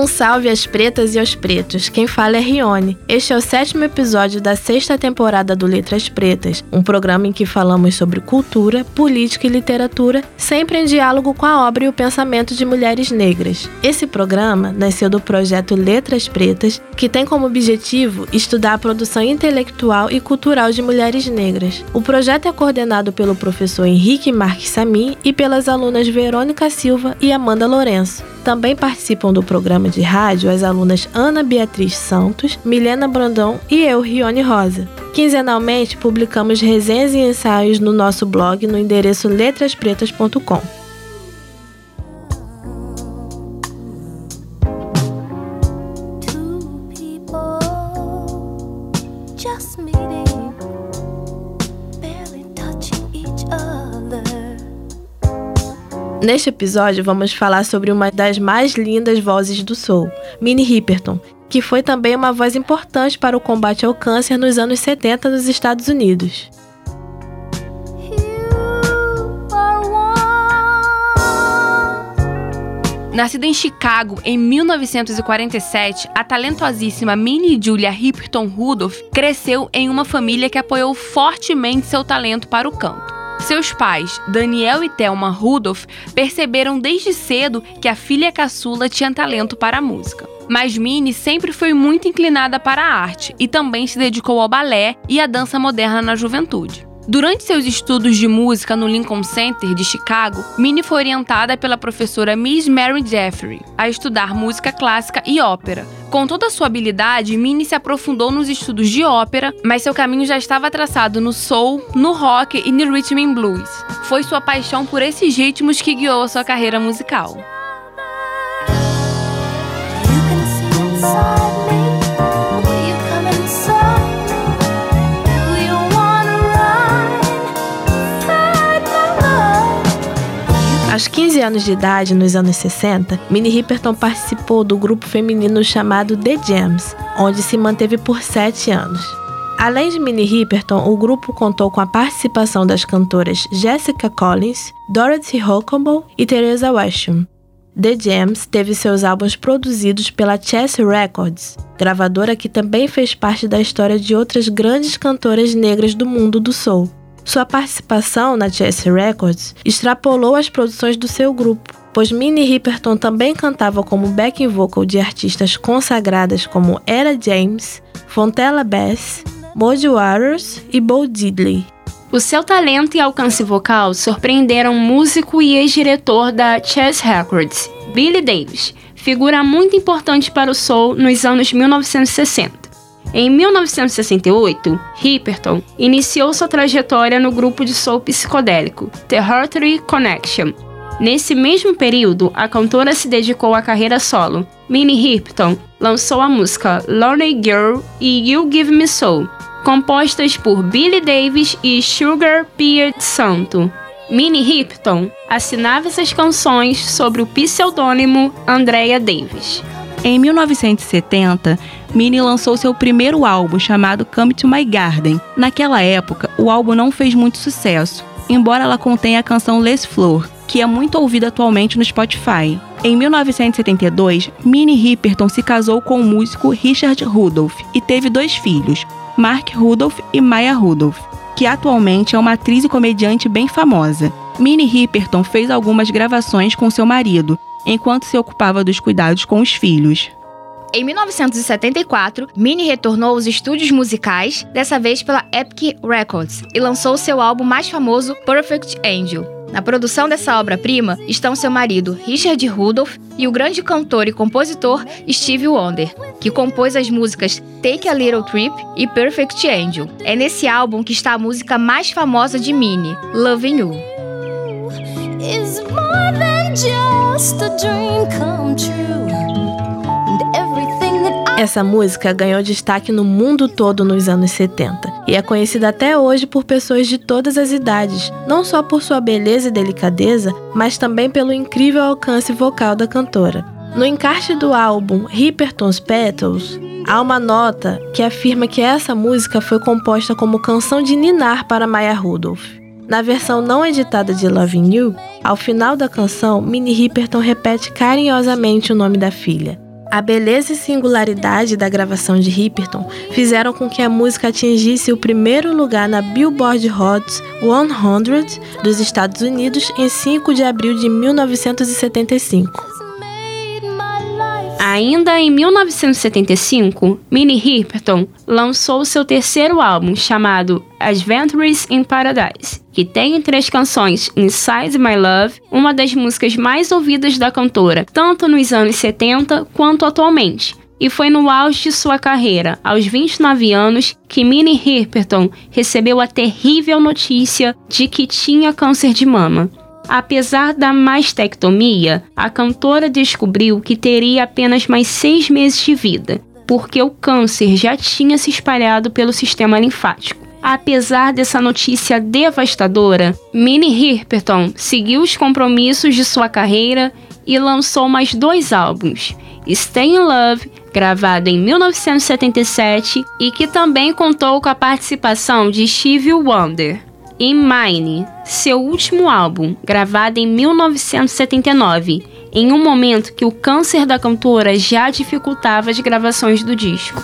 Um salve às pretas e aos pretos. Quem fala é Rione. Este é o sétimo episódio da sexta temporada do Letras Pretas, um programa em que falamos sobre cultura, política e literatura, sempre em diálogo com a obra e o pensamento de mulheres negras. Esse programa nasceu do projeto Letras Pretas, que tem como objetivo estudar a produção intelectual e cultural de mulheres negras. O projeto é coordenado pelo professor Henrique Marques Sami e pelas alunas Verônica Silva e Amanda Lourenço. Também participam do programa de rádio as alunas Ana Beatriz Santos, Milena Brandão e eu, Rione Rosa. Quinzenalmente, publicamos resenhas e ensaios no nosso blog no endereço letraspretas.com. Neste episódio, vamos falar sobre uma das mais lindas vozes do soul, Minnie Riperton, que foi também uma voz importante para o combate ao câncer nos anos 70 nos Estados Unidos. Nascida em Chicago em 1947, a talentosíssima Minnie Julia Riperton Rudolph cresceu em uma família que apoiou fortemente seu talento para o canto. Seus pais, Daniel e Thelma Rudolph, perceberam desde cedo que a filha caçula tinha talento para a música. Mas Minnie sempre foi muito inclinada para a arte e também se dedicou ao balé e à dança moderna na juventude. Durante seus estudos de música no Lincoln Center de Chicago, Minnie foi orientada pela professora Miss Mary Jeffrey a estudar música clássica e ópera. Com toda a sua habilidade, Minnie se aprofundou nos estudos de ópera, mas seu caminho já estava traçado no soul, no rock e no rhythm and blues. Foi sua paixão por esses ritmos que guiou a sua carreira musical. Aos 15 anos de idade, nos anos 60, Minnie Riperton participou do grupo feminino chamado The Jams, onde se manteve por 7 anos. Além de Minnie Riperton, o grupo contou com a participação das cantoras Jessica Collins, Dorothy Huckable e Teresa Washam. The Jams teve seus álbuns produzidos pela Chess Records, gravadora que também fez parte da história de outras grandes cantoras negras do mundo do soul. Sua participação na Chess Records extrapolou as produções do seu grupo, pois Minnie Riperton também cantava como backing vocal de artistas consagradas como Ella James, Fontella Bass, Moody Waters e Bo Diddley. O seu talento e alcance vocal surpreenderam músico e ex-diretor da Chess Records, Billy Davis, figura muito importante para o soul nos anos 1960. Em 1968, Hipperton iniciou sua trajetória no grupo de soul psicodélico The Heartry Connection. Nesse mesmo período, a cantora se dedicou à carreira solo. Minnie Hipperton lançou a música Lonely Girl e You Give Me Soul, compostas por Billy Davis e Sugar Beard Santo. Minnie Hipperton assinava essas canções sobre o pseudônimo Andrea Davis. Em 1970, Minnie lançou seu primeiro álbum chamado Come to My Garden. Naquela época, o álbum não fez muito sucesso, embora ela contenha a canção Les Fleur, que é muito ouvida atualmente no Spotify. Em 1972, Minnie Riperton se casou com o músico Richard Rudolph e teve dois filhos, Mark Rudolph e Maya Rudolph, que atualmente é uma atriz e comediante bem famosa. Minnie Riperton fez algumas gravações com seu marido, enquanto se ocupava dos cuidados com os filhos. Em 1974, Minnie retornou aos estúdios musicais, dessa vez pela Epic Records, e lançou seu álbum mais famoso, Perfect Angel. Na produção dessa obra-prima estão seu marido Richard Rudolph e o grande cantor e compositor Stevie Wonder, que compôs as músicas Take a Little Trip e Perfect Angel. É nesse álbum que está a música mais famosa de Minnie, Loving You. Essa música ganhou destaque no mundo todo nos anos 70 e é conhecida até hoje por pessoas de todas as idades, não só por sua beleza e delicadeza, mas também pelo incrível alcance vocal da cantora. No encarte do álbum Ripperton's Petals, há uma nota que afirma que essa música foi composta como canção de ninar para Maya Rudolph. Na versão não editada de Loving You, ao final da canção, Minnie Riperton repete carinhosamente o nome da filha. A beleza e singularidade da gravação de Hipperton fizeram com que a música atingisse o primeiro lugar na Billboard Hot 100 dos Estados Unidos em 5 de abril de 1975. Ainda em 1975, Minnie Riperton lançou seu terceiro álbum chamado Adventures in Paradise, que tem as canções Inside My Love, uma das músicas mais ouvidas da cantora, tanto nos anos 70 quanto atualmente. E foi no auge de sua carreira, aos 29 anos, que Minnie Riperton recebeu a terrível notícia de que tinha câncer de mama. Apesar da mastectomia, a cantora descobriu que teria apenas mais seis meses de vida, porque o câncer já tinha se espalhado pelo sistema linfático. Apesar dessa notícia devastadora, Minnie Riperton seguiu os compromissos de sua carreira e lançou mais dois álbuns, Stay in Love, gravado em 1977 e que também contou com a participação de Stevie Wonder. In Mine, seu último álbum, gravado em 1979, em um momento que o câncer da cantora já dificultava as gravações do disco.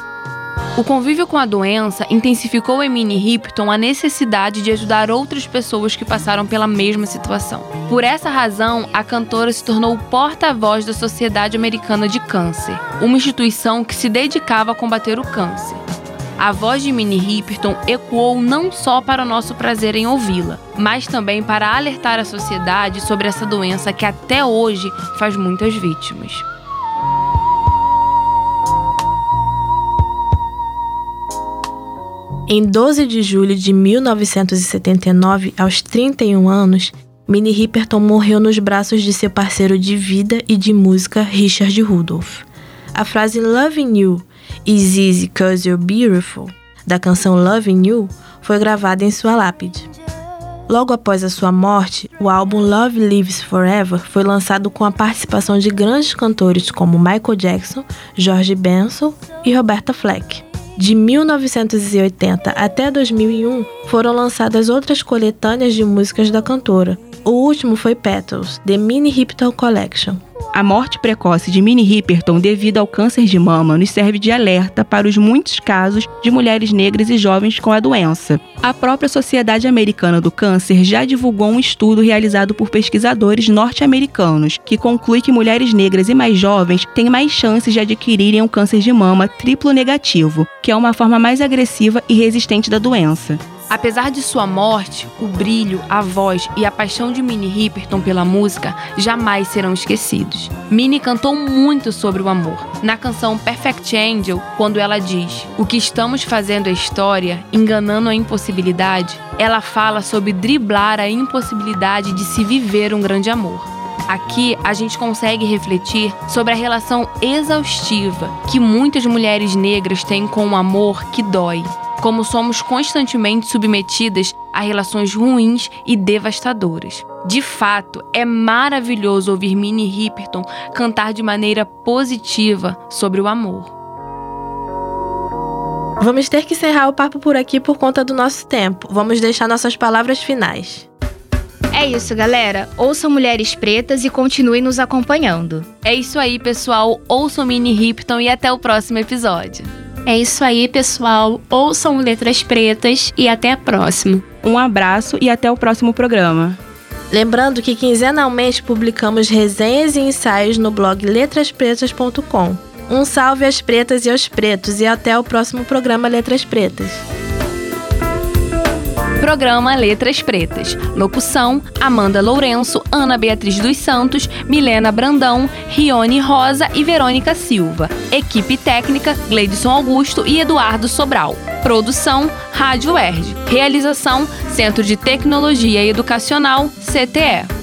O convívio com a doença intensificou em Minnie Riperton a necessidade de ajudar outras pessoas que passaram pela mesma situação. Por essa razão, a cantora se tornou porta-voz da Sociedade Americana de Câncer, uma instituição que se dedicava a combater o câncer. A voz de Minnie Riperton ecoou não só para o nosso prazer em ouvi-la, mas também para alertar a sociedade sobre essa doença que até hoje faz muitas vítimas. Em 12 de julho de 1979, aos 31 anos, Minnie Riperton morreu nos braços de seu parceiro de vida e de música, Richard Rudolph. A frase Loving You Is Easy Cause You're Beautiful, da canção Loving You, foi gravada em sua lápide. Logo após a sua morte, o álbum Love Lives Forever foi lançado com a participação de grandes cantores como Michael Jackson, George Benson e Roberta Fleck. De 1980 até 2001, foram lançadas outras coletâneas de músicas da cantora. O último foi Petals, The Mini Hipton Collection. A morte precoce de Minnie Riperton devido ao câncer de mama nos serve de alerta para os muitos casos de mulheres negras e jovens com a doença. A própria Sociedade Americana do Câncer já divulgou um estudo realizado por pesquisadores norte-americanos que conclui que mulheres negras e mais jovens têm mais chances de adquirirem um câncer de mama triplo negativo, que é uma forma mais agressiva e resistente da doença. Apesar de sua morte, o brilho, a voz e a paixão de Minnie Riperton pela música jamais serão esquecidos. Minnie cantou muito sobre o amor. Na canção Perfect Angel, quando ela diz: O que estamos fazendo é história, enganando a impossibilidade, ela fala sobre driblar a impossibilidade de se viver um grande amor. Aqui a gente consegue refletir sobre a relação exaustiva que muitas mulheres negras têm com o amor que dói, como somos constantemente submetidas a relações ruins e devastadoras. De fato, é maravilhoso ouvir Minnie Riperton cantar de maneira positiva sobre o amor. Vamos ter que encerrar o papo por aqui por conta do nosso tempo. Vamos deixar nossas palavras finais. É isso, galera. Ouçam Mulheres Pretas e continuem nos acompanhando. É isso aí, pessoal. Ouçam Minnie Riperton e até o próximo episódio. É isso aí, pessoal. Ouçam Letras Pretas e até a próxima. Um abraço e até o próximo programa. Lembrando que quinzenalmente publicamos resenhas e ensaios no blog letraspretas.com. Um salve às pretas e aos pretos e até o próximo programa Letras Pretas. Programa Letras Pretas. Locução: Amanda Lourenço, Ana Beatriz dos Santos, Milena Brandão, Rione Rosa e Verônica Silva. Equipe técnica: Gleidson Augusto e Eduardo Sobral. Produção: Rádio ERD. Realização: Centro de Tecnologia Educacional, CTE.